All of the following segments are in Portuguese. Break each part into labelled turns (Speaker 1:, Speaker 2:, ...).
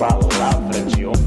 Speaker 1: Palavra de honra.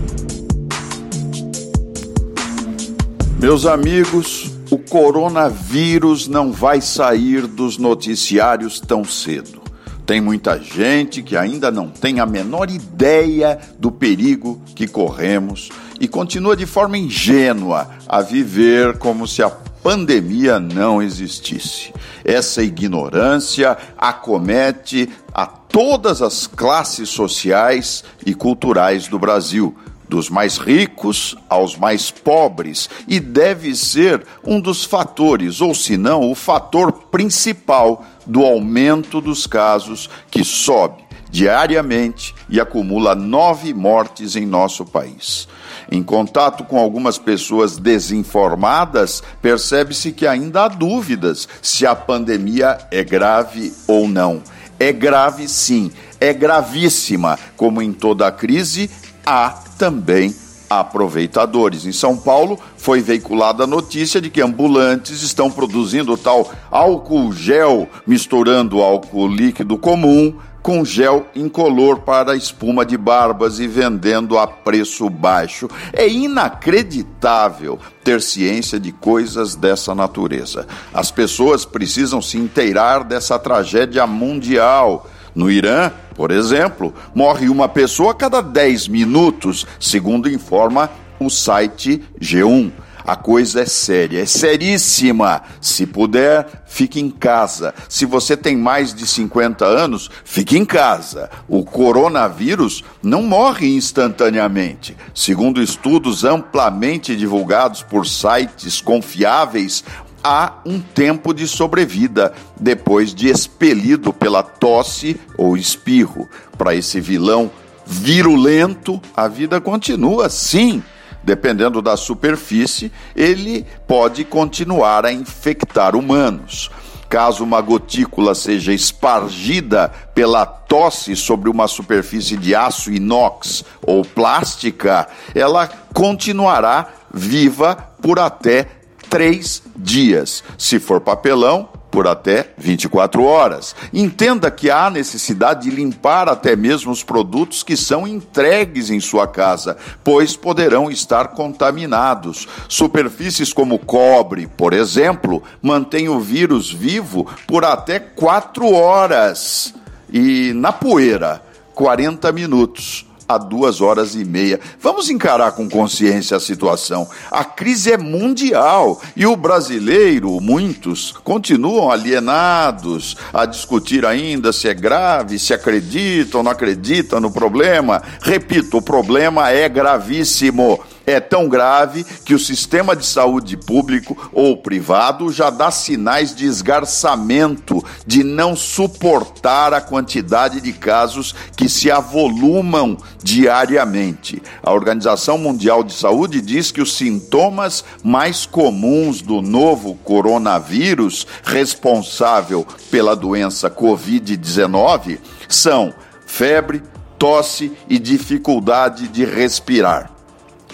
Speaker 2: Meus amigos, o coronavírus não vai sair dos noticiários tão cedo. Tem muita gente que ainda não tem a menor ideia do perigo que corremos e continua de forma ingênua a viver como se a pandemia não existisse. Essa ignorância acomete a todas as classes sociais e culturais do Brasil, dos mais ricos aos mais pobres, e deve ser um dos fatores, ou se não, o fator principal do aumento dos casos que sobe diariamente e acumula nove mortes em nosso país. Em contato com algumas pessoas desinformadas, percebe-se que ainda há dúvidas se a pandemia é grave ou não. É grave sim, é gravíssima. Como em toda crise, há também aproveitadores. Em São Paulo, foi veiculada a notícia de que ambulantes estão produzindo tal álcool gel, misturando álcool líquido comum com gel incolor para espuma de barbas e vendendo a preço baixo. É inacreditável ter ciência de coisas dessa natureza. As pessoas precisam se inteirar dessa tragédia mundial. No Irã, por exemplo, morre uma pessoa a cada 10 minutos, segundo informa o site G1. A coisa é séria, é seríssima. Se puder, fique em casa. Se você tem mais de 50 anos, fique em casa. O coronavírus não morre instantaneamente. Segundo estudos amplamente divulgados por sites confiáveis, há um tempo de sobrevida depois de expelido pela tosse ou espirro. Para esse vilão virulento, a vida continua sim dependendo da superfície, ele pode continuar a infectar humanos. Caso uma gotícula seja espargida pela tosse sobre uma superfície de aço inox ou plástica, ela continuará viva por até três dias. Se for papelão, por até 24 horas. Entenda que há necessidade de limpar até mesmo os produtos que são entregues em sua casa, pois poderão estar contaminados. Superfícies como cobre, por exemplo, mantêm o vírus vivo por até 4 horas. E na poeira, 40 minutos a duas horas e meia. Vamos encarar com consciência a situação. A crise é mundial e o brasileiro, muitos, continuam alienados a discutir ainda se é grave, se acreditam ou não acreditam no problema. Repito, o problema é gravíssimo é tão grave que o sistema de saúde público ou privado já dá sinais de esgarçamento, de não suportar a quantidade de casos que se avolumam diariamente. A Organização Mundial de Saúde diz que os sintomas mais comuns do novo coronavírus, responsável pela doença Covid-19, são febre, tosse e dificuldade de respirar.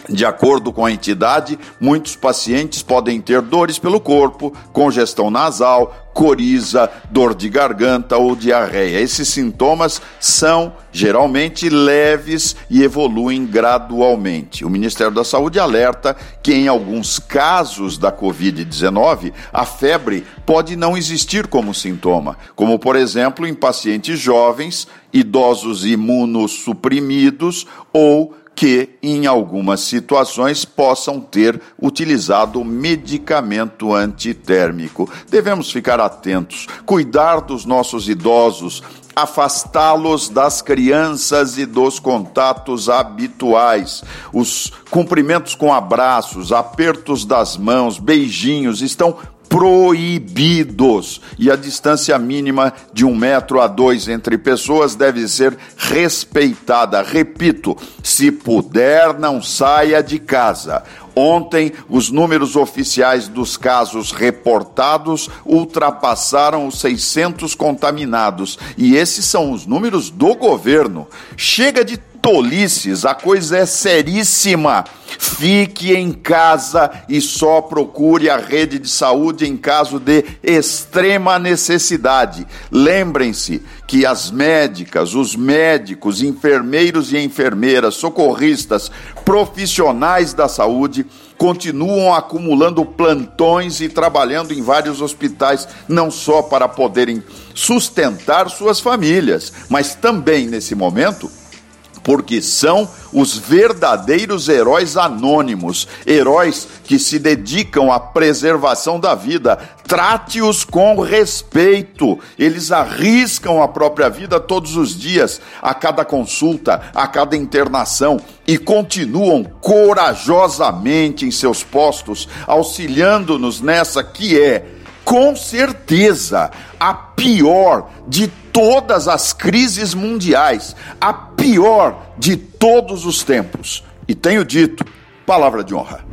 Speaker 2: De acordo com a entidade, muitos pacientes podem ter dores pelo corpo, congestão nasal, coriza, dor de garganta ou diarreia. Esses sintomas são geralmente leves e evoluem gradualmente. O Ministério da Saúde alerta que em alguns casos da Covid-19, a febre pode não existir como sintoma, como por exemplo em pacientes jovens, idosos imunossuprimidos ou que, em algumas situações, possam ter utilizado medicamento antitérmico. Devemos ficar atentos, cuidar dos nossos idosos, afastá-los das crianças e dos contatos habituais. Os cumprimentos com abraços, apertos das mãos, beijinhos estão proibidos e a distância mínima de um metro a dois entre pessoas deve ser respeitada. Repito, se puder, não saia de casa. Ontem, os números oficiais dos casos reportados ultrapassaram os 600 contaminados. E esses são os números do governo. Chega de tolices, a coisa é seríssima. Fique em casa e só procure a rede de saúde em caso de extrema necessidade. Lembrem-se que as médicas, os médicos, enfermeiros e enfermeiras, socorristas, profissionais da saúde continuam acumulando plantões e trabalhando em vários hospitais, não só para poderem sustentar suas famílias, mas também nesse momento porque são os verdadeiros heróis anônimos, heróis que se dedicam à preservação da vida. Trate-os com respeito. Eles arriscam a própria vida todos os dias, a cada consulta, a cada internação e continuam corajosamente em seus postos, auxiliando-nos nessa que é, com certeza, a pior de todas as crises mundiais, a pior de todos os tempos. E tenho dito, palavra de honra.